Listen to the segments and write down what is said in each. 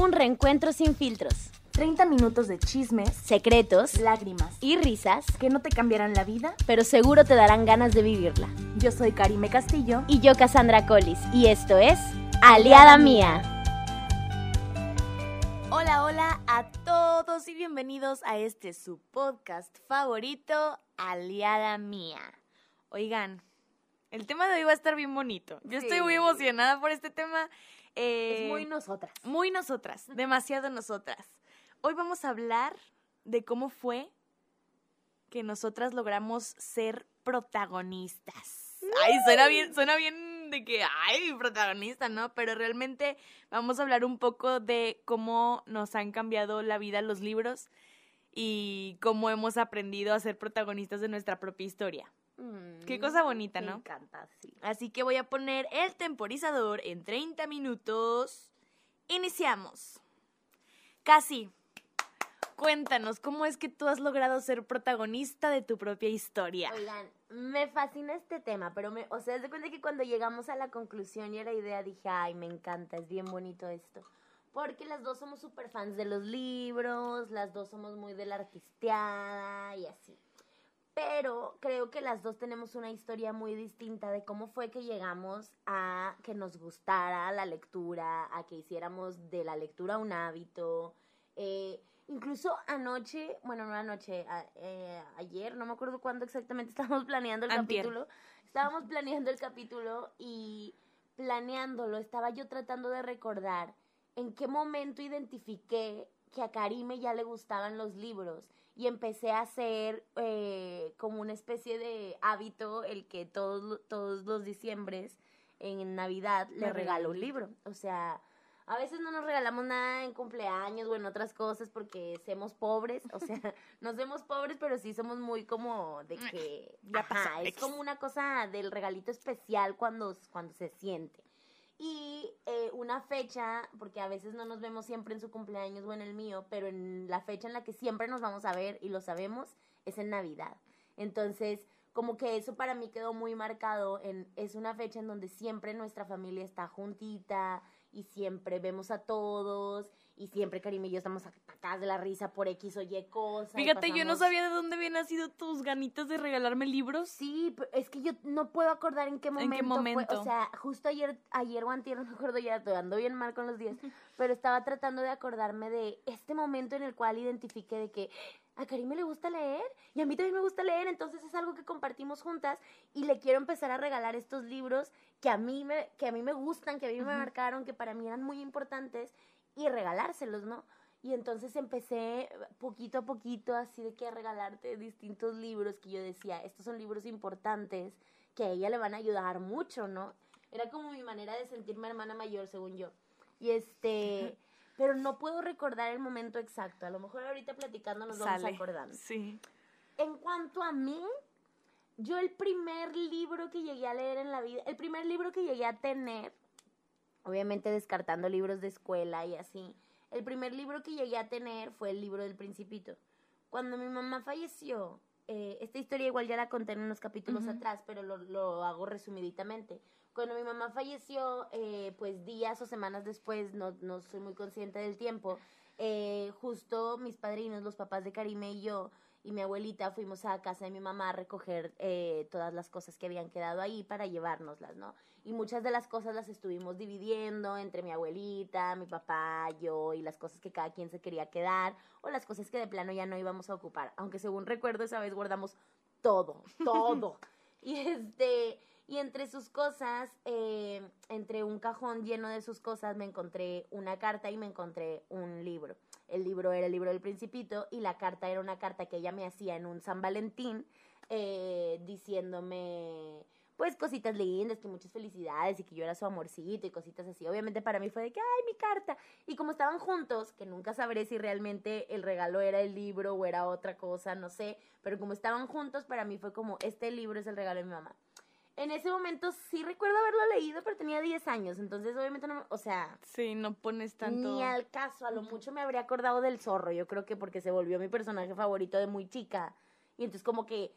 Un reencuentro sin filtros, 30 minutos de chismes, secretos lágrimas y risas, que no te cambiarán la vida. pero seguro te darán ganas de vivirla. Yo soy Karime Castillo. Y yo, Cassandra Collis, y esto es Aliada Mía. Hola, hola a todos y bienvenidos a este su podcast favorito, Aliada Mía. Oigan, el tema de hoy va a estar bien bonito. Yo estoy muy emocionada por este tema. Eh, Es muy nosotras. muy nosotras, demasiado nosotras. Hoy vamos a hablar de cómo fue que nosotras logramos ser protagonistas. Ay, suena bien, suena bien de que, ay, protagonista, ¿no? Pero realmente vamos a hablar un poco de cómo nos han cambiado la vida los libros y cómo hemos aprendido a ser protagonistas de nuestra propia historia. Qué cosa bonita, Me ¿no? encanta, sí. Así que voy a poner el temporizador en 30 minutos. Iniciamos. Casi. Cuéntanos, ¿cómo es que tú has logrado ser protagonista de tu propia historia? Oigan, me fascina este tema, pero me, o sea, es de cuenta que cuando llegamos a la conclusión y a la idea dije, ay, me encanta, es bien bonito esto. Porque las dos somos súper fans de los libros, las dos somos muy de la artisteada y así. Pero creo que las dos tenemos una historia muy distinta de cómo fue que llegamos a que nos gustara la lectura, a que hiciéramos de la lectura un hábito. Eh, incluso anoche, bueno, no anoche, a- eh, ayer, no me acuerdo cuándo exactamente estábamos planeando el Antier. capítulo. Estábamos planeando el capítulo y planeándolo, estaba yo tratando de recordar en qué momento identifiqué que a Karime ya le gustaban los libros y empecé a hacer eh, como una especie de hábito el que todos, todos los diciembres en Navidad le regalo un libro. O sea, a veces no nos regalamos nada en cumpleaños o en otras cosas porque somos pobres. O sea, no somos pobres, pero sí somos muy como de que... Ya ajá, pasó, es como una cosa del regalito especial cuando, cuando se siente. Y eh, una fecha, porque a veces no nos vemos siempre en su cumpleaños o en el mío, pero en la fecha en la que siempre nos vamos a ver y lo sabemos, es en Navidad. Entonces, como que eso para mí quedó muy marcado en, es una fecha en donde siempre nuestra familia está juntita y siempre vemos a todos y siempre Karim y yo estamos atacadas de la risa por X o Y cosas. Fíjate, yo no sabía de dónde habían nacido tus ganitas de regalarme libros. Sí, pero es que yo no puedo acordar en qué momento, qué fue. momento? O sea, justo ayer, ayer o antier, no me acuerdo ya, estoy ando bien mal con los días, pero estaba tratando de acordarme de este momento en el cual identifiqué de que a Karime le gusta leer y a mí también me gusta leer, entonces es algo que compartimos juntas y le quiero empezar a regalar estos libros que a mí me, que a mí me gustan, que a mí me marcaron, que para mí eran muy importantes y regalárselos, ¿no? Y entonces empecé poquito a poquito así de que a regalarte distintos libros que yo decía, estos son libros importantes que a ella le van a ayudar mucho, ¿no? Era como mi manera de sentirme hermana mayor, según yo. Y este, pero no puedo recordar el momento exacto. A lo mejor ahorita platicando nos vamos Sale. acordando. Sí. En cuanto a mí, yo el primer libro que llegué a leer en la vida, el primer libro que llegué a tener, obviamente descartando libros de escuela y así, el primer libro que llegué a tener fue el libro del principito. Cuando mi mamá falleció, eh, esta historia igual ya la conté en unos capítulos atrás, pero lo, lo hago resumiditamente. Cuando mi mamá falleció, eh, pues días o semanas después, no, no soy muy consciente del tiempo, eh, justo mis padrinos, los papás de Karime y yo, y mi abuelita fuimos a casa de mi mamá a recoger eh, todas las cosas que habían quedado ahí para llevárnoslas, ¿no? Y muchas de las cosas las estuvimos dividiendo entre mi abuelita, mi papá, yo y las cosas que cada quien se quería quedar o las cosas que de plano ya no íbamos a ocupar. Aunque según recuerdo esa vez guardamos todo, todo. y este, y entre sus cosas, eh, entre un cajón lleno de sus cosas, me encontré una carta y me encontré un libro. El libro era el libro del principito y la carta era una carta que ella me hacía en un San Valentín eh, diciéndome pues cositas lindas, que muchas felicidades y que yo era su amorcito y cositas así. Obviamente para mí fue de que, ay, mi carta. Y como estaban juntos, que nunca sabré si realmente el regalo era el libro o era otra cosa, no sé, pero como estaban juntos, para mí fue como, este libro es el regalo de mi mamá. En ese momento sí recuerdo haberlo leído, pero tenía 10 años, entonces obviamente no, me- o sea, Sí, no pones tanto. ni al caso, a lo mucho me habría acordado del zorro, yo creo que porque se volvió mi personaje favorito de muy chica. Y entonces como que,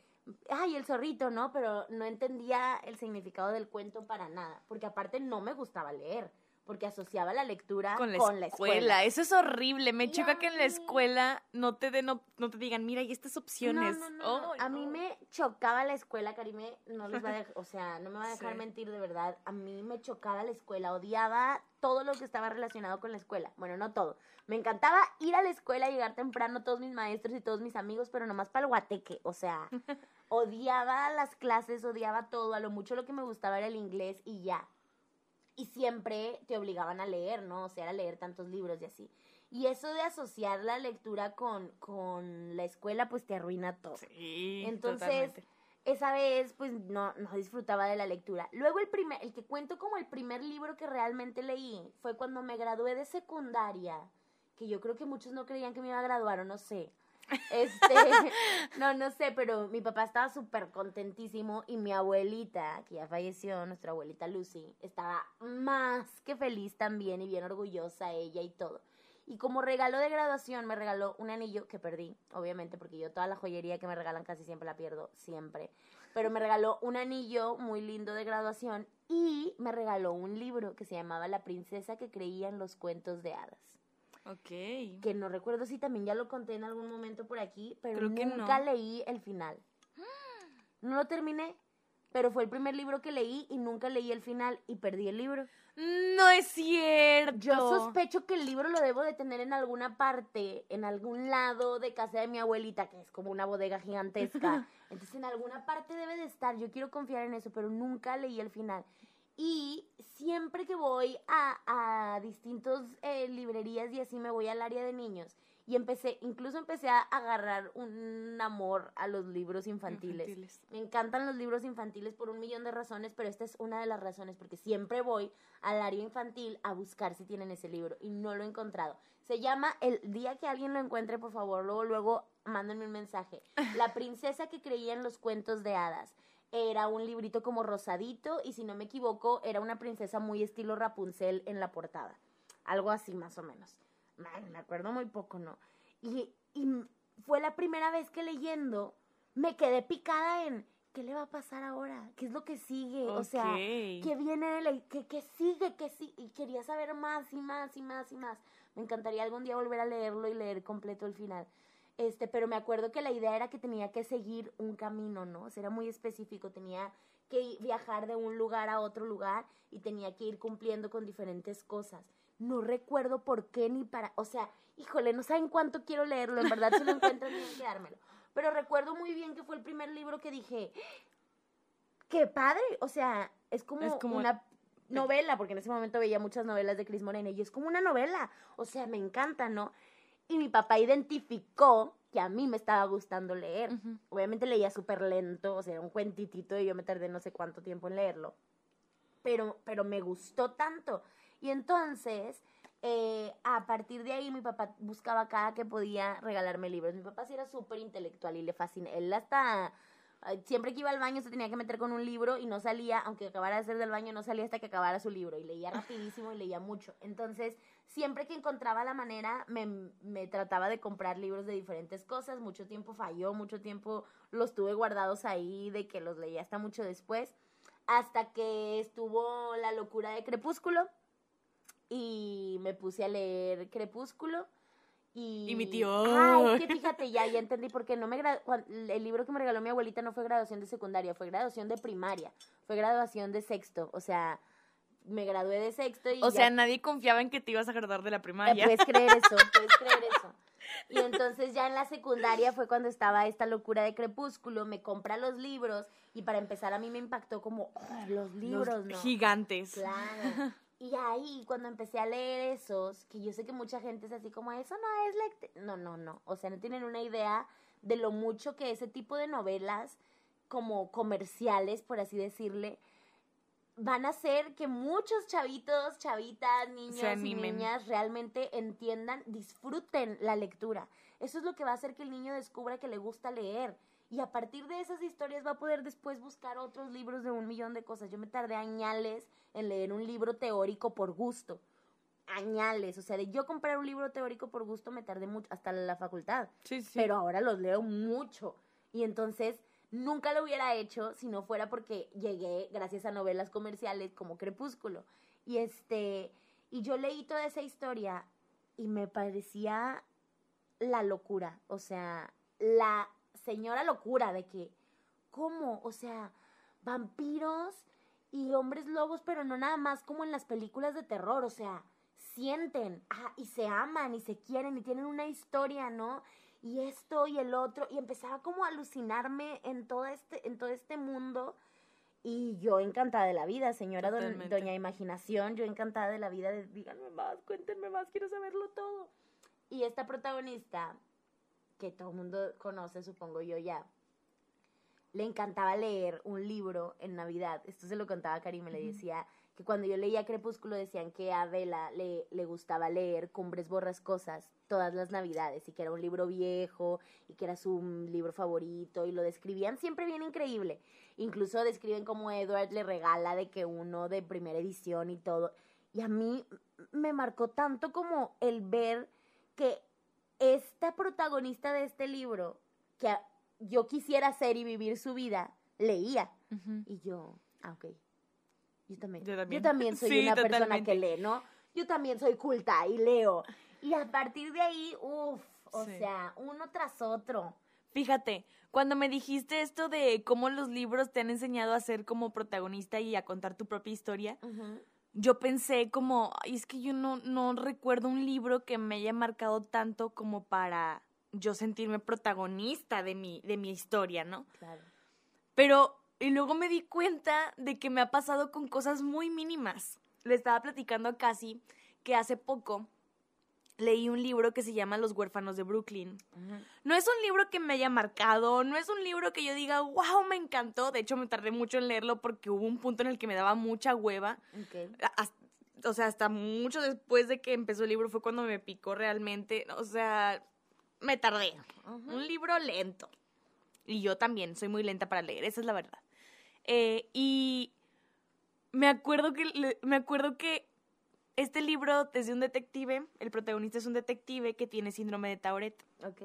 ay, el zorrito, ¿no? Pero no entendía el significado del cuento para nada, porque aparte no me gustaba leer. Porque asociaba la lectura con la, con la escuela. Eso es horrible. Me Y choca que en la escuela no te, den op- no te digan, mira, y estas opciones. No, no, no, no. Ay, A mí no. me chocaba la escuela, Karime, no les va a dejar, o sea, no me va a dejar Sí. mentir de verdad. A mí me chocaba la escuela, odiaba todo lo que estaba relacionado con la escuela. Bueno, no todo. Me encantaba ir a la escuela, llegar temprano, todos mis maestros y todos mis amigos, pero nomás para el guateque, o sea, odiaba las clases, odiaba todo, a lo mucho lo que me gustaba era el inglés y ya. Y siempre te obligaban a leer, ¿no? O sea, era leer tantos libros y así. Y eso de asociar la lectura con, con la escuela, pues te arruina todo. Sí, Entonces, totalmente. esa vez, pues no, no disfrutaba de la lectura. Luego el primer, el que cuento como el primer libro que realmente leí fue cuando me gradué de secundaria, que yo creo que muchos no creían que me iba a graduar o no sé. Este, no, no sé, pero mi papá estaba súper contentísimo y mi abuelita, que ya falleció, nuestra abuelita Lucy, estaba más que feliz también y bien orgullosa ella y todo. Y como regalo de graduación me regaló un anillo que perdí, obviamente, porque yo toda la joyería que me regalan casi siempre la pierdo, siempre. Pero me regaló un anillo muy lindo de graduación y me regaló un libro que se llamaba La princesa que creía en los cuentos de hadas. Ok. Que no recuerdo si también ya lo conté en algún momento por aquí, pero Creo que nunca no. leí el final. No lo terminé, pero fue el primer libro que leí y nunca leí el final y perdí el libro. No es cierto. Yo sospecho que el libro lo debo de tener en alguna parte, en algún lado de casa de mi abuelita, que es como una bodega gigantesca. Entonces en alguna parte debe de estar. Yo quiero confiar en eso, pero nunca leí el final. Y siempre que voy a, a distintos eh, librerías y así me voy al área de niños. Y empecé, incluso empecé a agarrar un amor a los libros infantiles. Infantiles. Me encantan los libros infantiles por un millón de razones, pero esta es una de las razones, porque siempre voy al área infantil a buscar si tienen ese libro y no lo he encontrado. Se llama El día que alguien lo encuentre, por favor, luego, luego mándenme un mensaje. La princesa que creía en los cuentos de hadas. Era un librito como rosadito y si no me equivoco, era una princesa muy estilo Rapunzel en la portada. Algo así más o menos. Man, me acuerdo muy poco, ¿no? Y, y fue la primera vez que leyendo me quedé picada en ¿qué le va a pasar ahora? ¿Qué es lo que sigue? O sea. ¿qué viene de la, qué, qué sigue? ¿Qué sí? Y quería saber más y más y más y más. Me encantaría algún día volver a leerlo y leer completo el final. Este, pero me acuerdo que la idea era que tenía que seguir un camino, ¿no? O sea, era muy específico, tenía que viajar de un lugar a otro lugar y tenía que ir cumpliendo con diferentes cosas. No recuerdo por qué ni para, o sea, híjole, no saben cuánto quiero leerlo, en verdad si lo encuentran tienen que dármelo. Pero recuerdo muy bien que fue el primer libro que dije, qué padre, o sea, es como, Es como- una novela, porque en ese momento veía muchas novelas de Cris Morena y es como una novela, o sea, me encanta, ¿no? Y mi papá identificó que a mí me estaba gustando leer. Obviamente leía súper lento, o sea, era un cuentitito y yo me tardé no sé cuánto tiempo en leerlo. Pero, pero me gustó tanto. Y entonces, eh, a partir de ahí, mi papá buscaba cada que podía regalarme libros. Mi papá sí era súper intelectual y le fascina. Él hasta, siempre que iba al baño se tenía que meter con un libro y no salía, aunque acabara de hacer del baño, no salía hasta que acabara su libro. Y leía rapidísimo y leía mucho. Entonces, siempre que encontraba la manera, me, me trataba de comprar libros de diferentes cosas. Mucho tiempo falló, mucho tiempo los tuve guardados ahí, de que los leía hasta mucho después. Hasta que estuvo la locura de Crepúsculo y me puse a leer Crepúsculo. Y, Y mi tío. Ay, que fíjate, ya, ya entendí por qué no me gra- el libro que me regaló mi abuelita no fue graduación de secundaria, fue graduación de primaria, fue graduación de sexto, o sea, me gradué de sexto y O ya sea, nadie confiaba en que te ibas a graduar de la primaria. puedes creer eso, puedes creer eso. Y entonces ya en la secundaria fue cuando estaba esta locura de Crepúsculo, me compra los libros y para empezar a mí me impactó como "Oh, los libros, Los ¿no? gigantes. Claro. Y ahí, cuando empecé a leer esos, que yo sé que mucha gente es así como, eso no es lectura. No, no, no. O sea, no tienen una idea de lo mucho que ese tipo de novelas, como comerciales, por así decirle, van a hacer que muchos chavitos, chavitas, niños y niñas realmente entiendan, disfruten la lectura. Eso es lo que va a hacer que el niño descubra que le gusta leer. Y a partir de esas historias va a poder después buscar otros libros de un millón de cosas. Yo me tardé añales en leer un libro teórico por gusto. Añales. O sea, de yo comprar un libro teórico por gusto me tardé mucho, hasta la facultad. Sí, sí. Pero ahora los leo mucho. Y entonces nunca lo hubiera hecho si no fuera porque llegué gracias a novelas comerciales como Crepúsculo. Y este Y yo leí toda esa historia y me parecía la locura, o sea, la señora locura de que, ¿cómo? O sea, vampiros y hombres lobos, pero no nada más como en las películas de terror, o sea, sienten ah, y se aman y se quieren y tienen una historia, ¿no? Y esto y el otro, y empezaba como a alucinarme en todo este, en todo este mundo. Y yo encantada de la vida, señora doña Imaginación, yo encantada de la vida, de díganme más, cuéntenme más, quiero saberlo todo. Y esta protagonista, que todo el mundo conoce, supongo yo ya, le encantaba leer un libro en Navidad. Esto se lo contaba a Karim, le decía que cuando yo leía Crepúsculo decían que a Adela le, le gustaba leer Cumbres Borrascosas todas las Navidades y que era un libro viejo y que era su libro favorito y lo describían siempre bien increíble. Incluso describen como Edward le regala de que uno de primera edición y todo. Y a mí me marcó tanto como el ver que esta protagonista de este libro, que yo quisiera ser y vivir su vida, leía. Y yo, ah, ok. Yo también. Yo también, soy una persona que lee, ¿no? Yo también soy culta y leo. Y a partir de ahí, uff, o sea, uno tras otro. Fíjate, cuando me dijiste esto de cómo los libros te han enseñado a ser como protagonista y a contar tu propia historia, yo pensé como, Ay, es que yo no, no recuerdo un libro que me haya marcado tanto como para yo sentirme protagonista de mi, de mi historia, ¿no? Claro. Pero, y luego me di cuenta de que me ha pasado con cosas muy mínimas. Le estaba platicando a Casi que hace poco leí un libro que se llama Los huérfanos de Brooklyn. No es un libro que me haya marcado, no es un libro que yo diga, wow, me encantó. De hecho, me tardé mucho en leerlo porque hubo un punto en el que me daba mucha hueva. o sea, hasta mucho después de que empezó el libro fue cuando me picó realmente. O sea, me tardé. Un libro lento. Y yo también soy muy lenta para leer, esa es la verdad. Eh, y me acuerdo que me acuerdo que este libro es de un detective, el protagonista es un detective que tiene síndrome de Tourette. Ok.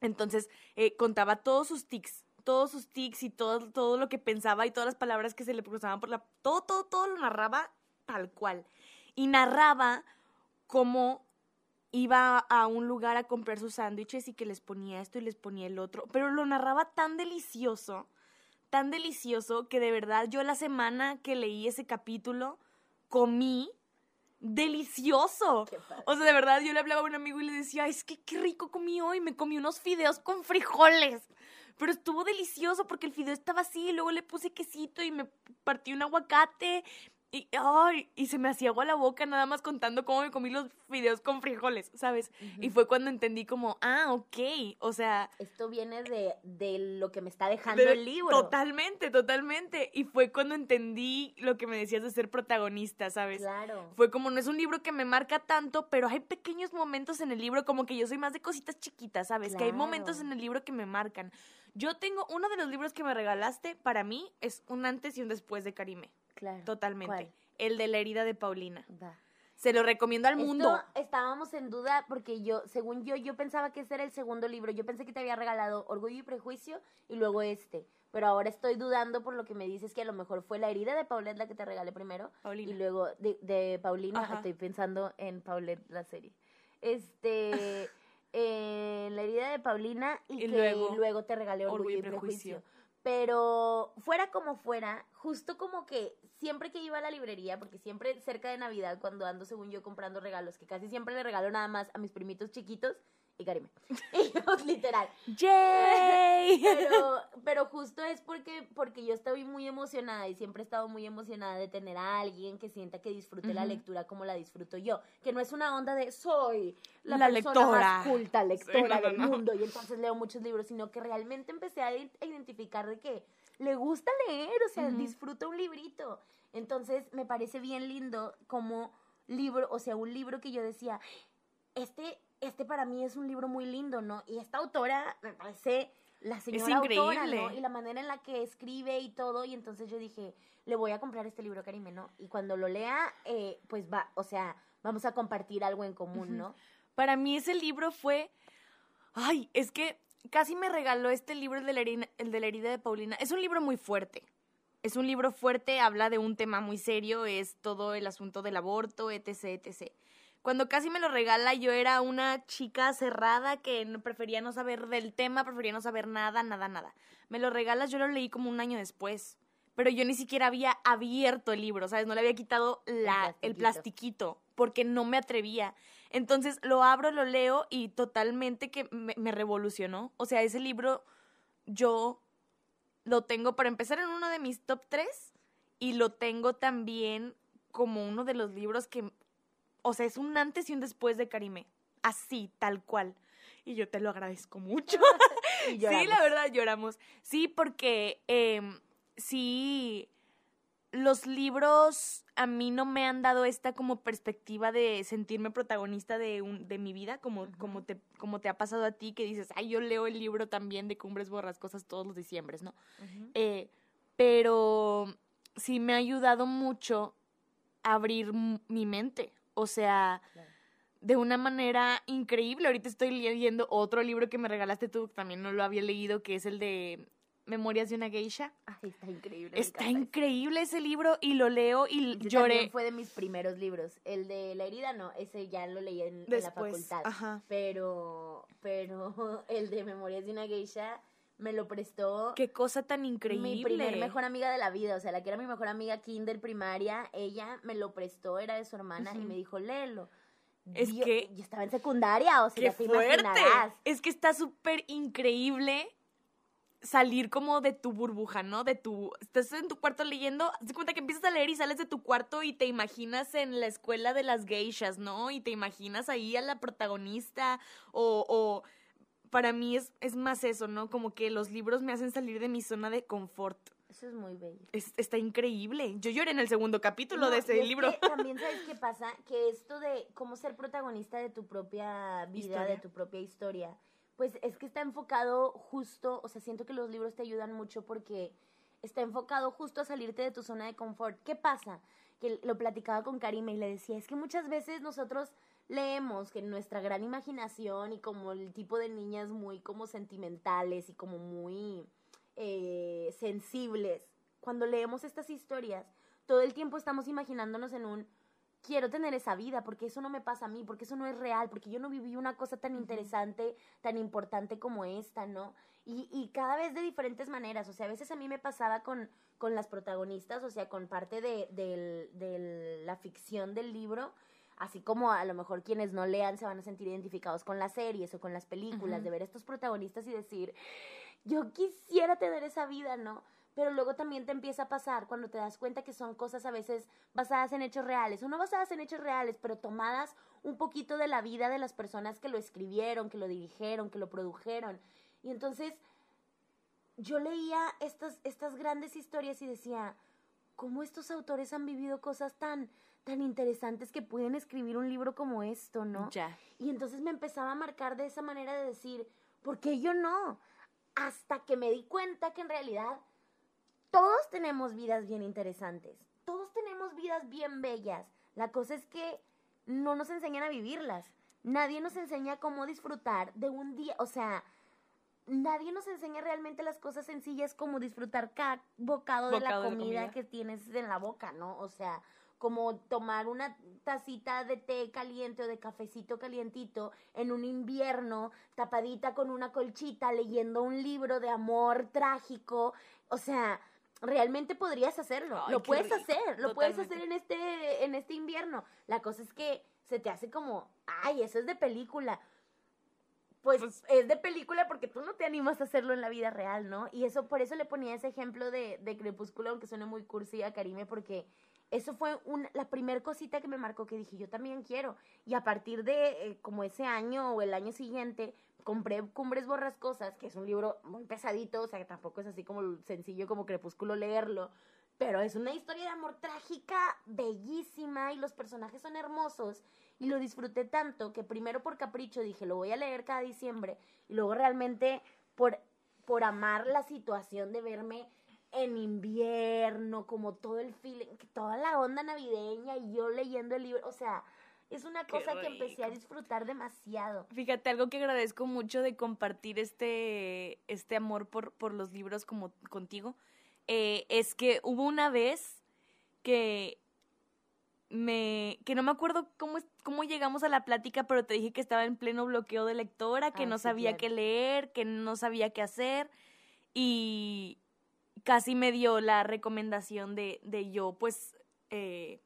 Entonces, eh, contaba todos sus tics, todos sus tics y todo, todo lo que pensaba y todas las palabras que se le cruzaban por la... Todo, todo, todo lo narraba tal cual. Y narraba cómo iba a un lugar a comprar sus sándwiches y que les ponía esto y les ponía el otro. Pero lo narraba tan delicioso, tan delicioso, que de verdad yo la semana que leí ese capítulo comí delicioso. O sea, de verdad, yo le hablaba a un amigo y le decía, es que qué rico comí hoy, me comí unos fideos con frijoles. Pero estuvo delicioso porque el fideo estaba así, y luego le puse quesito y me partí un aguacate y, ay, y se me hacía agua la boca nada más contando cómo me comí los fideos con frijoles, ¿sabes? Y fue cuando entendí como, ah, ok, o sea... Esto viene de, de lo que me está dejando el libro. Totalmente, totalmente. Y fue cuando entendí lo que me decías de ser protagonista, ¿sabes? Claro. Fue como, no es un libro que me marca tanto, pero hay pequeños momentos en el libro, como que yo soy más de cositas chiquitas, ¿sabes? Que hay momentos en el libro que me marcan. Yo tengo, uno de los libros que me regalaste, para mí, es un antes y un después de Karime. Claro. Totalmente. El de la herida de Paulina. Se lo recomiendo al mundo. estábamos en duda porque yo, según yo, yo pensaba que ese era el segundo libro. Yo pensé que te había regalado Orgullo y Prejuicio y luego este. Pero ahora estoy dudando por lo que me dices que a lo mejor fue la herida de Paulette la que te regalé primero. Paulina. Y luego de, Paulina, estoy pensando en Paulette la serie. Este, la herida de Paulina y, que luego, te regalé Orgullo, y Prejuicio. Pero fuera como fuera, justo como que siempre que iba a la librería, porque siempre cerca de Navidad, cuando ando, según yo, comprando regalos, que casi siempre le regalo nada más a mis primitos chiquitos, y Karime. literal. ¡Yay! Pero, pero justo es porque, porque yo estoy muy emocionada y siempre he estado muy emocionada de tener a alguien que sienta que disfrute la lectura como la disfruto yo. Que no es una onda de soy la, persona lectora. más culta lectora del mundo y entonces leo muchos libros, sino que realmente empecé a identificar de que le gusta leer, o sea, disfruta un librito. Entonces me parece bien lindo como libro, o sea, un libro que yo decía, este este para mí es un libro muy lindo, ¿no? Y esta autora me parece la señora autora, ¿no? Y la manera en la que escribe y todo, y entonces yo dije, le voy a comprar este libro Karime, ¿no? Y cuando lo lea, eh, pues va, o sea, vamos a compartir algo en común, ¿no? Para mí ese libro fue, ay, es que casi me regaló este libro, el de, la herida, el de la herida de Paulina. Es un libro muy fuerte, es un libro fuerte, habla de un tema muy serio, es todo el asunto del aborto, etc, etc. Cuando casi me lo regala, yo era una chica cerrada que prefería no saber del tema, prefería no saber nada, nada, nada. Me lo regalas, yo lo leí como un año después. Pero yo ni siquiera había abierto el libro, ¿sabes? No le había quitado la, el, plastiquito. plastiquito porque no me atrevía. Entonces lo abro, lo leo y totalmente que me, me revolucionó. O sea, ese libro yo lo tengo para empezar en uno de mis top 3 y lo tengo también como uno de los libros que, o sea, es un antes y un después de Karime. Así, tal cual. Y yo te lo agradezco mucho. Y sí, la verdad, lloramos. Sí, porque em, sí, los libros a mí no me han dado esta como perspectiva de sentirme protagonista de, un, de mi vida, como, como, te, como te ha pasado a ti, que dices, ay, yo leo el libro también de Cumbres Borrascosas todos los diciembres, ¿no? Eh, pero sí me ha ayudado mucho a abrir mi mente. O sea, Claro. de una manera increíble. Ahorita estoy leyendo otro libro que me regalaste tú, que también no lo había leído, que es el de Memorias de una geisha. Ay, está increíble. Está increíble ese libro y lo leo y lloré también fue de mis primeros libros. El de la herida no, ese ya lo leí en, en la facultad. Ajá. Pero, pero el de Memorias de una geisha me lo prestó Qué cosa tan increíble. mi primer mejor amiga de la vida. O sea, la que era mi mejor amiga kinder primaria, ella me lo prestó, era de su hermana, y me dijo, léelo. Es que- Yo estaba en secundaria, o sea, ¡Qué ya te fuerte! imaginarás. Es que está súper increíble salir como de tu burbuja, ¿no? De tu... Estás en tu cuarto leyendo, de cuenta que empiezas a leer y sales de tu cuarto y te imaginas en la escuela de las geishas, ¿no? Y te imaginas ahí a la protagonista o... o para mí es, es más eso, ¿no? Como que los libros me hacen salir de mi zona de confort. Eso es muy bello. Es- está increíble. Yo lloré en el segundo capítulo No, de ese es libro. que también sabes qué pasa, que esto de cómo ser protagonista de tu propia vida, Historia. de tu propia historia, pues es que está enfocado justo, o sea, siento que los libros te ayudan mucho porque está enfocado justo a salirte de tu zona de confort. ¿Qué pasa? Que lo platicaba con Karime y le decía, es que muchas veces nosotros leemos que nuestra gran imaginación y como el tipo de niñas muy como sentimentales y como muy eh, sensibles, cuando leemos estas historias, todo el tiempo estamos imaginándonos en un quiero tener esa vida, porque eso no me pasa a mí, porque eso no es real, porque yo no viví una cosa tan interesante, tan importante como esta, ¿no? Y, y cada vez de diferentes maneras, o sea, a veces a mí me pasaba con, con las protagonistas, o sea, con parte de, del- de la ficción del libro, así como a lo mejor quienes no lean se van a sentir identificados con las series o con las películas, de ver estos protagonistas y decir, yo quisiera tener esa vida, ¿no? Pero luego también te empieza a pasar cuando te das cuenta que son cosas a veces basadas en hechos reales, o no basadas en hechos reales, pero tomadas un poquito de la vida de las personas que lo escribieron, que lo dirigieron, que lo produjeron. Y entonces yo leía estas, estas grandes historias y decía, ¿cómo estos autores han vivido cosas tan, tan interesantes que pueden escribir un libro como esto, no? Ya. Y entonces me empezaba a marcar de esa manera de decir, ¿por qué yo no? Hasta que me di cuenta que en realidad todos tenemos vidas bien interesantes, todos tenemos vidas bien bellas. La cosa es que no nos enseñan a vivirlas. Nadie nos enseña cómo disfrutar de un día, o sea, nadie nos enseña realmente las cosas sencillas como disfrutar cada bocado, de la de comida. que tienes en la boca, ¿no? O sea, como tomar una tacita de té caliente o de cafecito calientito en un invierno, tapadita con una colchita, leyendo un libro de amor trágico. O sea, realmente podrías hacerlo. Ay, lo puedes rico, hacer, lo puedes hacer en este, en este invierno. La cosa es que se te hace como, ay, eso es de película. Pues, Pues- es de película porque tú no te animas a hacerlo en la vida real, ¿no? Y eso, por eso le ponía ese ejemplo de, de Crepúsculo, aunque suene muy cursi a Karime, porque eso fue un, la primer cosita que me marcó que dije, yo también quiero. Y a partir de eh, como ese año o el año siguiente, compré Cumbres Borrascosas, que es un libro muy pesadito, o sea, que tampoco es así como sencillo como Crepúsculo leerlo, pero es una historia de amor trágica bellísima y los personajes son hermosos y lo disfruté tanto que primero por capricho dije, lo voy a leer cada diciembre y luego realmente por, por amar la situación de verme en invierno, como todo el feeling, toda la onda navideña y yo leyendo el libro, o sea, es una cosa que empecé a disfrutar demasiado. Fíjate, algo que agradezco mucho de compartir este, este amor por, por los libros como contigo eh, es que hubo una vez que me que no me acuerdo cómo es- cómo llegamos a la plática, pero te dije que estaba en pleno bloqueo de lectora, que Ah, no sí, sabía claro. qué leer, que no sabía qué hacer y casi me dio la recomendación de, de yo pues eh,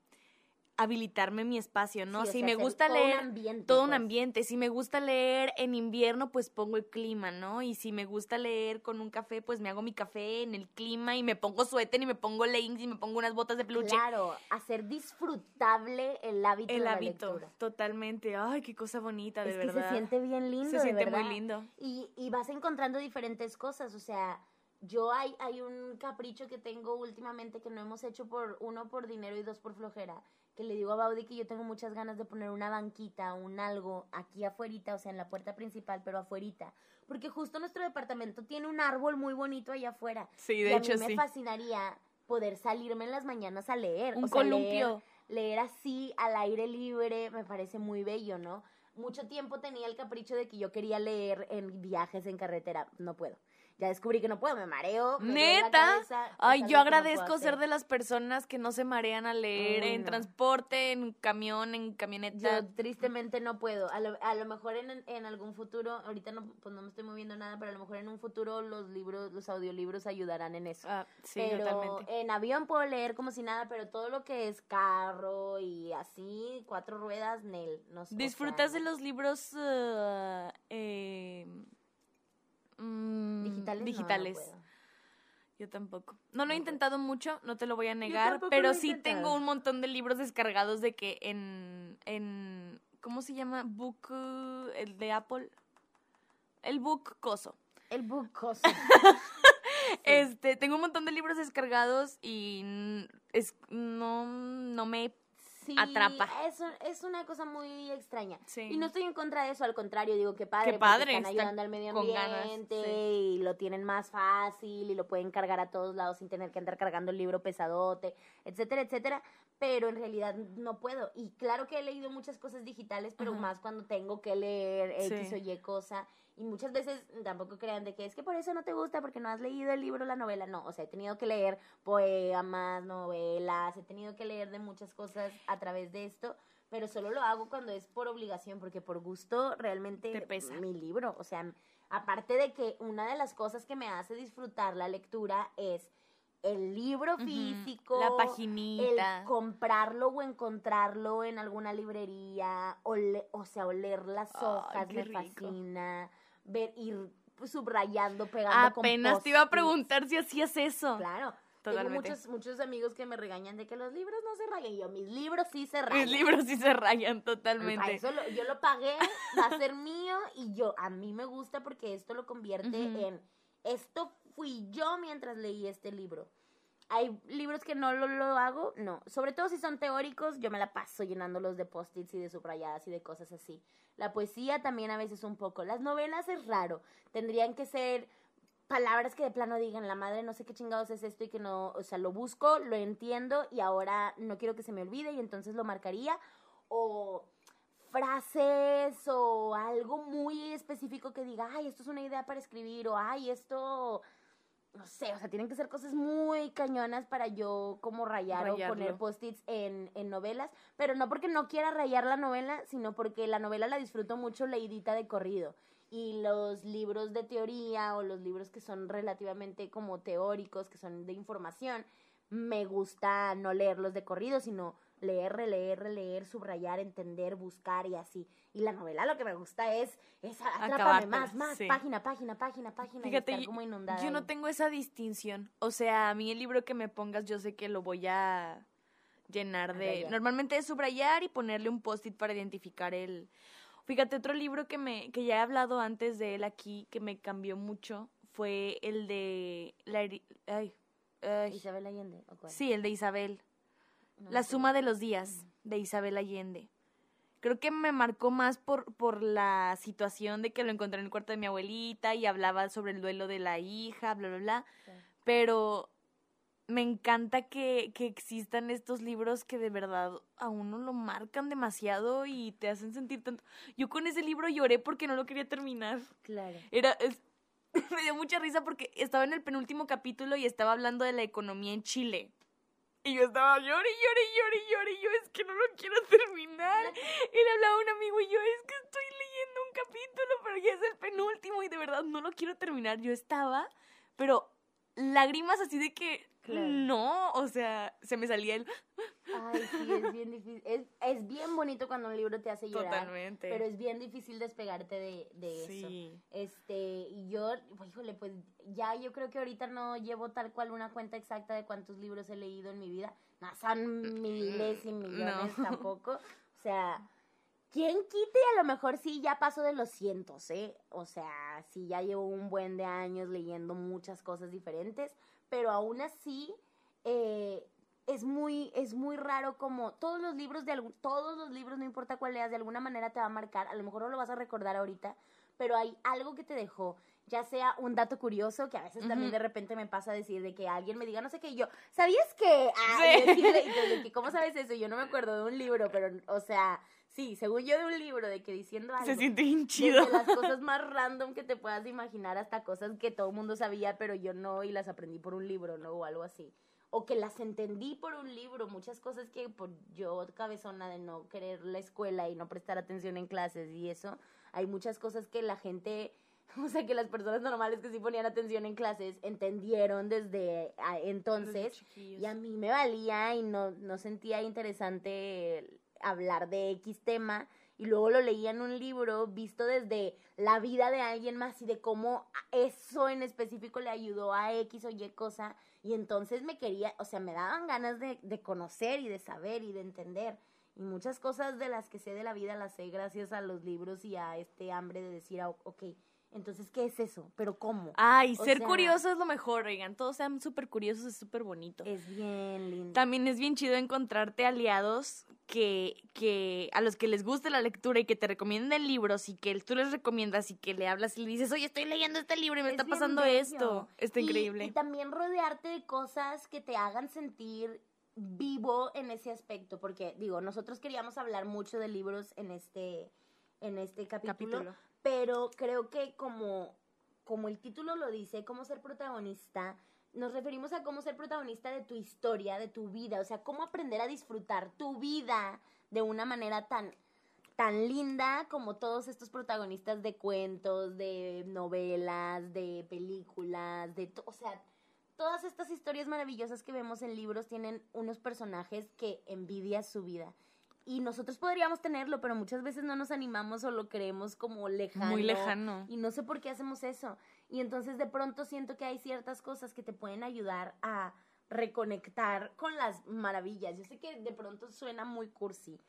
habilitarme mi espacio, ¿no? Sí, o si sea, me gusta todo leer un ambiente, todo un pues. ambiente. Si me gusta leer en invierno, pues pongo el clima, ¿no? Y si me gusta leer con un café, pues me hago mi café en el clima y me pongo suéter y me pongo leggings y me pongo unas botas de peluche. Claro, hacer disfrutable el hábito el de la hábito, lectura. totalmente. Ay, qué cosa bonita, de es que verdad. se siente bien lindo, Se de siente muy lindo. Y, y vas encontrando diferentes cosas, o sea, yo hay, hay un capricho que tengo últimamente que no hemos hecho por uno por dinero y dos por flojera, que le digo a Baudi que yo tengo muchas ganas de poner una banquita, un algo aquí afuerita, o sea, en la puerta principal, pero afuerita, porque justo nuestro departamento tiene un árbol muy bonito allá afuera. Sí, y de a hecho mí me sí. fascinaría poder salirme en las mañanas a leer, Un o sea, leer- columpio. leer así al aire libre me parece muy bello, ¿no? Mucho tiempo tenía el capricho de que yo quería leer en viajes en carretera, no puedo. Ya descubrí que no puedo, me mareo. me ¿Neta? cabeza, Ay, yo no agradezco ser de las personas que no se marean al leer en no. transporte, en camión, en camioneta. Yo tristemente no puedo. A lo, a lo mejor en, en algún futuro, ahorita no, pues no me estoy moviendo nada, pero a lo mejor en un futuro los libros, los audiolibros ayudarán en eso. Ah, sí, pero totalmente. en avión puedo leer como si nada, pero todo lo que es carro y así, cuatro ruedas, Nel. No sé, o ¿Disfrutas sea, de los libros ah, eh, mm, digitales? No, no digitales? puedo. Yo tampoco. No lo he No intentado mucho, no te lo voy a negar, pero he sí intentado. tengo un montón de libros descargados de que en, en ¿cómo se llama? Book, el de Apple. El Book Coso. El bucoso. Este, tengo un montón de libros descargados y es, no, no me... Sí, Atrapa. Es, es una cosa muy extraña. Sí. Y no estoy en contra de eso, al contrario, digo que padre, Qué porque padre, están ayudando al medio ganas, ambiente sí. y lo tienen más fácil y lo pueden cargar a todos lados sin tener que andar cargando el libro pesadote, etcétera, etcétera, pero en realidad no puedo. Y claro que he leído muchas cosas digitales, pero Ajá. más cuando tengo que leer X o Y cosa. Y muchas veces tampoco crean de que es que por eso no te gusta, porque no has leído el libro, la novela. No, o sea, he tenido que leer poemas, novelas, he tenido que leer de muchas cosas a través de esto, pero solo lo hago cuando es por obligación, porque por gusto realmente Te pesa. mi libro, o sea, aparte de que una de las cosas que me hace disfrutar la lectura es el libro físico, La el paginita. comprarlo o encontrarlo en alguna librería, ole- o sea, oler las hojas qué me rico. fascina, ver, ir subrayando, pegando con Apenas te iba a preguntar si hacías eso. Claro. Totalmente. Tengo muchos, muchos amigos que me regañan de que los libros no se rayan. Yo, mis libros sí se rayan. Mis libros sí se rayan totalmente. eso lo- yo lo pagué, va a ser mío y yo, a mí me gusta porque esto lo convierte en, esto fui yo mientras leí este libro. Hay libros que no lo, hago, no. Sobre todo si son teóricos, yo me la paso llenándolos de post-its y de subrayadas y de cosas así. La poesía también a veces un poco. Las novelas es raro. Tendrían que ser palabras que de plano digan, la madre no sé qué chingados es esto y que no, o sea, lo busco, lo entiendo y ahora no quiero que se me olvide y entonces lo marcaría. O frases o algo muy específico que diga, ay, esto es una idea para escribir o ay, esto, no sé, o sea, tienen que ser cosas muy cañonas para yo como rayar o poner post-its en, en novelas, pero no porque no quiera rayar la novela, sino porque la novela la disfruto mucho leidita de corrido. Y los libros de teoría o los libros que son relativamente como teóricos, que son de información, me gusta no leerlos de corrido, sino leer, releer, releer, subrayar, entender, buscar y así. Y la novela lo que me gusta es, es atrápame más, más, sí. página, página, página, página, Fíjate, y estar yo- como inundada. Yo no tengo esa distinción. O sea, a mí el libro que me pongas, yo sé que lo voy a llenar de. Normalmente es subrayar y ponerle un post-it para identificar el. Fíjate, otro libro que me, que ya he hablado antes de él aquí, que me cambió mucho, fue el de la heri- ay, ay, Isabel Allende, ¿o cuál? sí, el de Isabel. La suma de los días de Isabel Allende. Creo que me marcó más por, por la situación de que lo encontré en el cuarto de mi abuelita y hablaba sobre el duelo de la hija, bla, bla, bla. Sí. Pero me encanta que, que existan estos libros que de verdad a uno lo marcan demasiado y te hacen sentir tanto. Yo con ese libro lloré porque no lo quería terminar. Claro. Era, es, me dio mucha risa porque estaba en el penúltimo capítulo y estaba hablando de la economía en Chile. Y yo estaba llori, llori, llori, llori, yo es que no lo quiero terminar. Y le hablaba a un amigo y yo es que estoy leyendo un capítulo, pero ya es el penúltimo y de verdad no lo quiero terminar. Yo estaba, pero lágrimas así de que no, o sea, se me salía el... Ay, sí, es bien difícil. Es, es, bien bonito cuando un libro te hace llorar. Totalmente. Pero es bien difícil despegarte de, de sí. eso. Este, y yo, híjole, pues ya yo creo que ahorita no llevo tal cual una cuenta exacta de cuántos libros he leído en mi vida. No, son miles y millones tampoco. O sea, ¿quién quite? A lo mejor sí ya paso de los cientos, ¿eh? O sea, sí ya llevo un buen de años leyendo muchas cosas diferentes pero aún así eh, es muy es muy raro como todos los libros de todos los libros no importa cuál leas de alguna manera te va a marcar a lo mejor no lo vas a recordar ahorita pero hay algo que te dejó ya sea un dato curioso que a veces también de repente me pasa a decir de que alguien me diga no sé qué y yo sabías que ah, cómo sabes eso yo no me acuerdo de un libro pero o sea Sí, según yo de un libro de que diciendo algo. Se siente bien chido. las cosas más random que te puedas imaginar hasta cosas que todo el mundo sabía, pero yo no y las aprendí por un libro, ¿no? O algo así. O que las entendí por un libro, muchas cosas que por yo cabezona de no querer la escuela y no prestar atención en clases y eso, hay muchas cosas que la gente, o sea, que las personas normales que sí ponían atención en clases entendieron desde entonces y a mí me valía y no, no sentía interesante hablar de X tema y luego lo leía en un libro visto desde la vida de alguien más y de cómo eso en específico le ayudó a X o Y cosa y entonces me quería, o sea, me daban ganas de, de conocer y de saber y de entender. Y muchas cosas de las que sé de la vida las sé gracias a los libros y a este hambre de decir, ah, ok, entonces, ¿qué es eso? ¿Pero cómo? Ay, ser curioso es lo mejor, oigan. Todos sean súper curiosos, es súper bonito. Es bien lindo. También es bien chido encontrarte aliados que, que a los que les guste la lectura y que te recomienden libros y que tú les recomiendas y que le hablas y le dices, oye, estoy leyendo este libro y me está pasando esto. Está increíble. Y también rodearte de cosas que te hagan sentir vivo en ese aspecto, porque digo, nosotros queríamos hablar mucho de libros en este en este capítulo pero creo que como, como el título lo dice, cómo ser protagonista, nos referimos a cómo ser protagonista de tu historia, de tu vida, o sea, cómo aprender a disfrutar tu vida de una manera tan tan linda como todos estos protagonistas de cuentos, de novelas, de películas, de, o sea, todas estas historias maravillosas que vemos en libros tienen unos personajes que envidias su vida y nosotros podríamos tenerlo, pero muchas veces no nos animamos o lo creemos como lejano. Muy lejano. Y no sé por qué hacemos eso. Y entonces de pronto siento que hay ciertas cosas que te pueden ayudar a reconectar con las maravillas. Yo sé que de pronto suena muy cursi,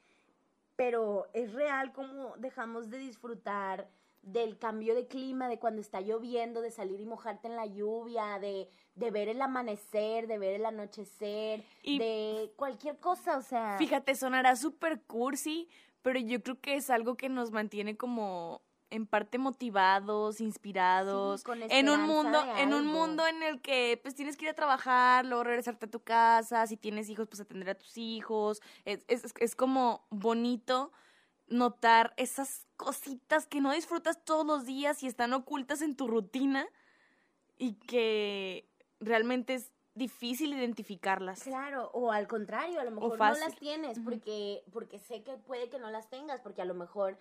pero es real como dejamos de disfrutar del cambio de clima, de cuando está lloviendo, de salir y mojarte en la lluvia, de, de ver el amanecer, de ver el anochecer, de cualquier cosa, o sea. Fíjate, sonará súper cursi, pero yo creo que es algo que nos mantiene como en parte motivados, inspirados, en un mundo, en un mundo en el que pues tienes que ir a trabajar, luego regresarte a tu casa, si tienes hijos, pues atender a tus hijos, es, es, es como bonito notar esas cositas que no disfrutas todos los días y están ocultas en tu rutina y que realmente es difícil identificarlas. Claro, o al contrario, a lo mejor no las tienes porque, porque sé que puede que no las tengas, porque a lo mejor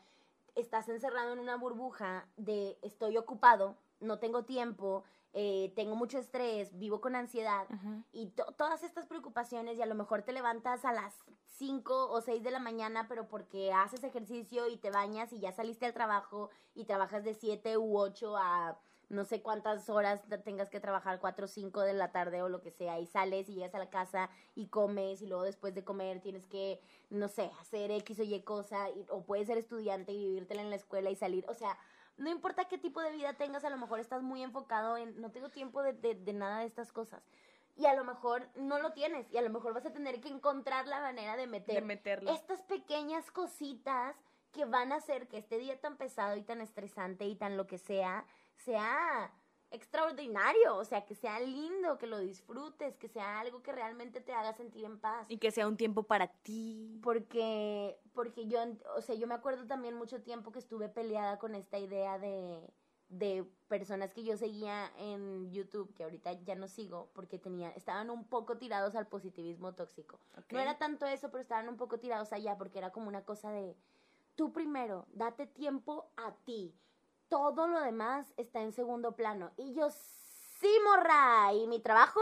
estás encerrado en una burbuja de estoy ocupado, no tengo tiempo, eh, tengo mucho estrés, vivo con ansiedad y todas estas preocupaciones y a lo mejor te levantas a las 5 o 6 de la mañana, pero porque haces ejercicio y te bañas y ya saliste al trabajo y trabajas de 7 u 8 a no sé cuántas horas tengas que trabajar, 4 o 5 de la tarde o lo que sea, y sales y llegas a la casa y comes y luego después de comer tienes que, no sé, hacer X o Y cosa, o puedes ser estudiante y vivírtela en la escuela y salir, o sea, no importa qué tipo de vida tengas, a lo mejor estás muy enfocado en, no tengo tiempo de, de, nada de estas cosas. Y a lo mejor no lo tienes y a lo mejor vas a tener que encontrar la manera de meter meterlo. estas pequeñas cositas que van a hacer que este día tan pesado y tan estresante y tan lo que sea, sea extraordinario, o sea, que sea lindo, que lo disfrutes, que sea algo que realmente te haga sentir en paz. Y que sea un tiempo para ti. Porque, porque yo, o sea, yo me acuerdo también mucho tiempo que estuve peleada con esta idea de, de personas que yo seguía en YouTube, que ahorita ya no sigo, porque tenía, estaban un poco tirados al positivismo tóxico. No era tanto eso, pero estaban un poco tirados allá, porque era como una cosa de, tú primero, date tiempo a ti. Todo lo demás está en segundo plano. Y yo, sí, morra, y mi trabajo,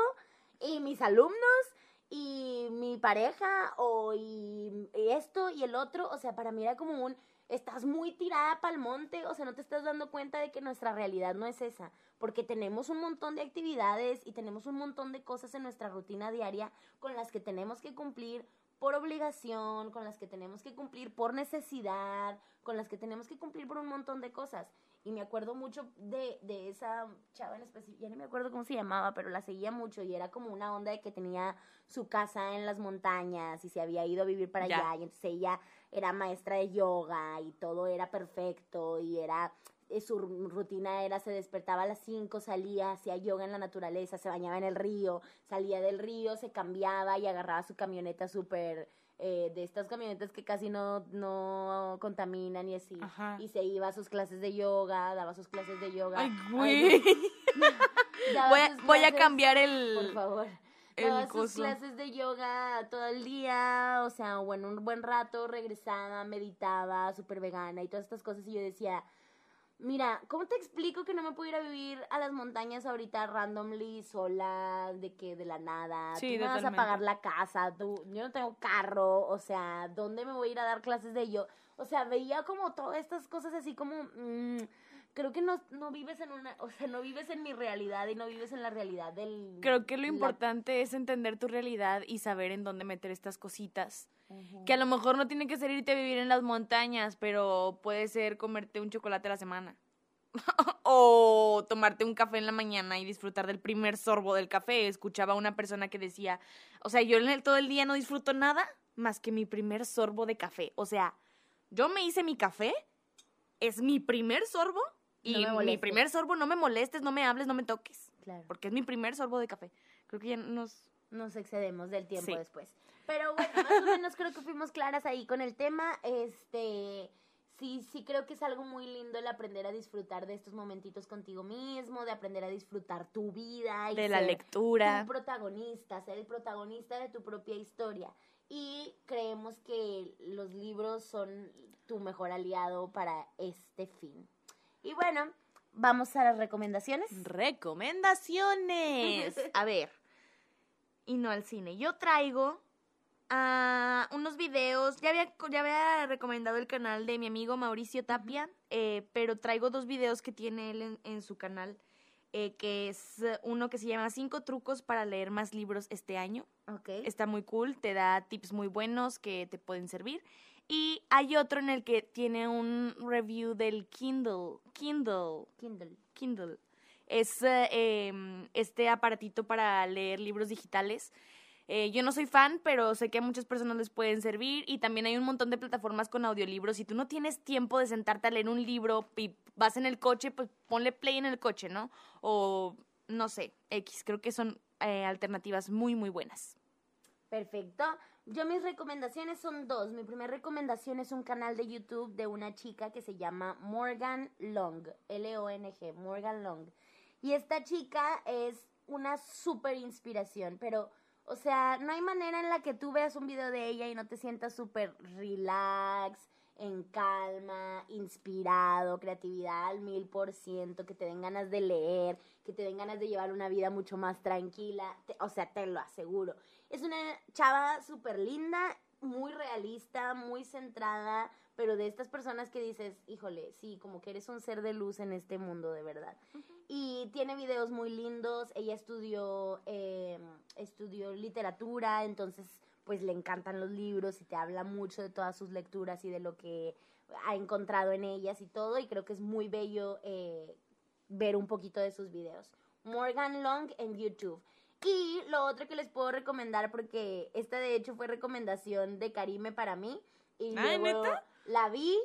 y mis alumnos, y mi pareja, o y, esto y el otro. O sea, para mí era como un, estás muy tirada para el monte, o sea, no te estás dando cuenta de que nuestra realidad no es esa, porque tenemos un montón de actividades y tenemos un montón de cosas en nuestra rutina diaria con las que tenemos que cumplir por obligación, con las que tenemos que cumplir por necesidad, con las que tenemos que cumplir por un montón de cosas. Y me acuerdo mucho de, de esa chava en específico, ya no me acuerdo cómo se llamaba, pero la seguía mucho y era como una onda de que tenía su casa en las montañas y se había ido a vivir para Ya. allá y entonces ella era maestra de yoga y todo era perfecto y era eh, su ru- rutina era se despertaba a las 5, salía, hacía yoga en la naturaleza, se bañaba en el río, salía del río, se cambiaba y agarraba su camioneta súper eh, de estas camionetas que casi no, no contaminan y así. Ajá. Y se iba a sus clases de yoga, daba sus clases de yoga. Ay, güey. Voy a, voy cambiar por el... favor. el Daba sus coso. clases de yoga todo el día, o sea, bueno, un buen rato regresaba, meditaba, súper vegana y todas estas cosas. Y yo decía, mira, ¿cómo te explico que no me puedo ir a vivir a las montañas ahorita randomly, sola, de que de la nada? Sí, tú me vas a pagar la casa, tú, yo no tengo carro, o sea, ¿dónde me voy a ir a dar clases de yo? O sea, veía como todas estas cosas así como... mm, Creo que no, no vives en una, o sea, no vives en mi realidad y no vives en la realidad del... Creo que lo la- importante es entender tu realidad y saber en dónde meter estas cositas. Que a lo mejor no tiene que ser irte a vivir en las montañas, pero puede ser comerte un chocolate a la semana. o tomarte un café en la mañana y disfrutar del primer sorbo del café. Escuchaba a una persona que decía, o sea, yo en el- todo el día no disfruto nada más que mi primer sorbo de café. O sea, yo me hice mi café, es mi primer sorbo y No mi primer sorbo no me molestes, no me hables, no me toques. Claro. Porque es mi primer sorbo de café. Creo que ya nos... Nos excedemos del tiempo Sí. después. Pero bueno, más o menos creo que fuimos claras ahí con el tema. Este, sí, sí creo que es algo muy lindo el aprender a disfrutar de estos momentitos contigo mismo, de aprender a disfrutar tu vida y De la ser lectura. tu protagonista, ser el protagonista de tu propia historia. Y creemos que los libros son tu mejor aliado para este fin. Y bueno, vamos a las recomendaciones. Recomendaciones. A ver. Y no al cine. Yo traigo ah, unos videos. Ya había, ya había recomendado el canal de mi amigo Mauricio Tapia, eh, pero traigo dos videos que tiene él en, en su canal. eh, que es uno que se llama Cinco trucos para leer más libros este año. Ok. Está muy cool, te da tips muy buenos que te pueden servir. Y hay otro en el que tiene un review del Kindle. Kindle. Kindle. Kindle. Es eh, em, este aparatito para leer libros digitales. Eh, yo no soy fan, pero sé que a muchas personas les pueden servir y también hay un montón de plataformas con audiolibros. Si tú no tienes tiempo de sentarte a leer un libro y vas en el coche, pues ponle play en el coche, ¿no? O no sé, X. Creo que son eh, alternativas muy, muy buenas. Perfecto. Yo mis recomendaciones son dos. Mi primera recomendación es un canal de YouTube de una chica que se llama Morgan Long, L-O-N-G, Morgan Long. Y esta chica es una súper inspiración, pero, o sea, no hay manera en la que tú veas un video de ella y no te sientas súper relax, en calma, inspirado, creatividad al mil por ciento, que te den ganas de leer, que te den ganas de llevar una vida mucho más tranquila. O sea, te lo aseguro. Es una chava súper linda, muy realista, muy centrada, pero de estas personas que dices, híjole, sí, como que eres un ser de luz en este mundo, de verdad. Y tiene videos muy lindos, ella estudió, eh, estudió literatura, entonces pues le encantan los libros y te habla mucho de todas sus lecturas y de lo que ha encontrado en ellas y todo, y creo que es muy bello eh, ver un poquito de sus videos. Morgan Long en YouTube. Y lo otro que les puedo recomendar, porque esta de hecho fue recomendación de Karime para mí. Y Ay, luego ¿neta? La vi,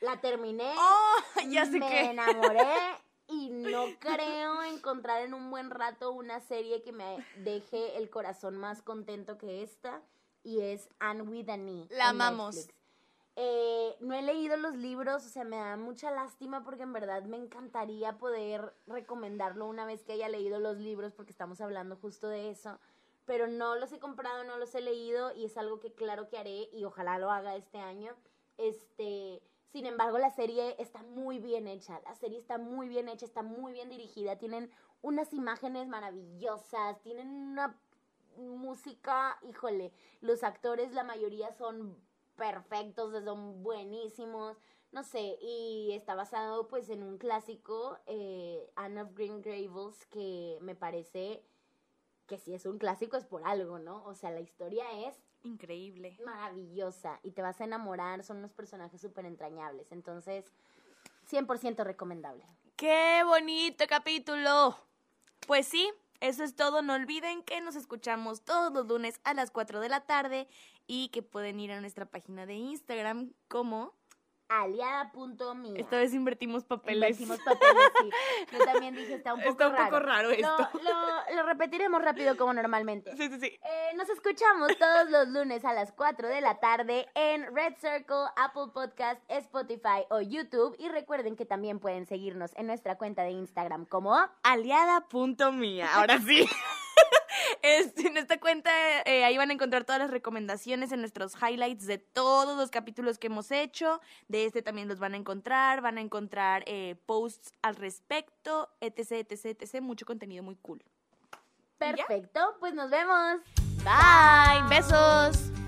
la terminé, ¡Oh! Ya sé me que. enamoré y no creo encontrar en un buen rato una serie que me deje el corazón más contento que esta. Y es Anne with an E. La amamos. Eh, no he leído los libros, o sea, me da mucha lástima porque en verdad me encantaría poder recomendarlo una vez que haya leído los libros porque estamos hablando justo de eso. Pero no los he comprado, no los he leído y es algo que claro que haré y ojalá lo haga este año. Este, sin embargo, la serie está muy bien hecha, la serie está muy bien hecha, está muy bien dirigida, tienen unas imágenes maravillosas, tienen una música, híjole, los actores la mayoría son perfectos, son buenísimos, no sé, y está basado pues en un clásico, eh, Anne of Green Gables, que me parece que si es un clásico es por algo, ¿no? O sea, la historia es Increíble. maravillosa y te vas a enamorar, son unos personajes súper entrañables, entonces 100% recomendable. ¡Qué bonito capítulo! Pues sí, eso es todo. No olviden que nos escuchamos todos los lunes a las 4 de la tarde y que pueden ir a nuestra página de Instagram como aliada.mía. esta vez invertimos papeles. Invertimos papeles, sí. Yo también dije, está un poco Está un raro. poco raro esto. Lo, lo- lo repetiremos rápido como normalmente. Sí, sí, sí. Eh, nos escuchamos todos los lunes a las 4 de la tarde en Red Circle, Apple Podcast, Spotify o YouTube. Y recuerden que también pueden seguirnos en nuestra cuenta de Instagram como aliada.mía. Ahora sí. En esta cuenta eh, ahí van a encontrar todas las recomendaciones en nuestros highlights de todos los capítulos que hemos hecho. De este también los van a encontrar. Van a encontrar eh, posts al respecto, etc, etc, etc. Mucho contenido muy cool. Perfecto. Pues nos vemos. Bye. Besos.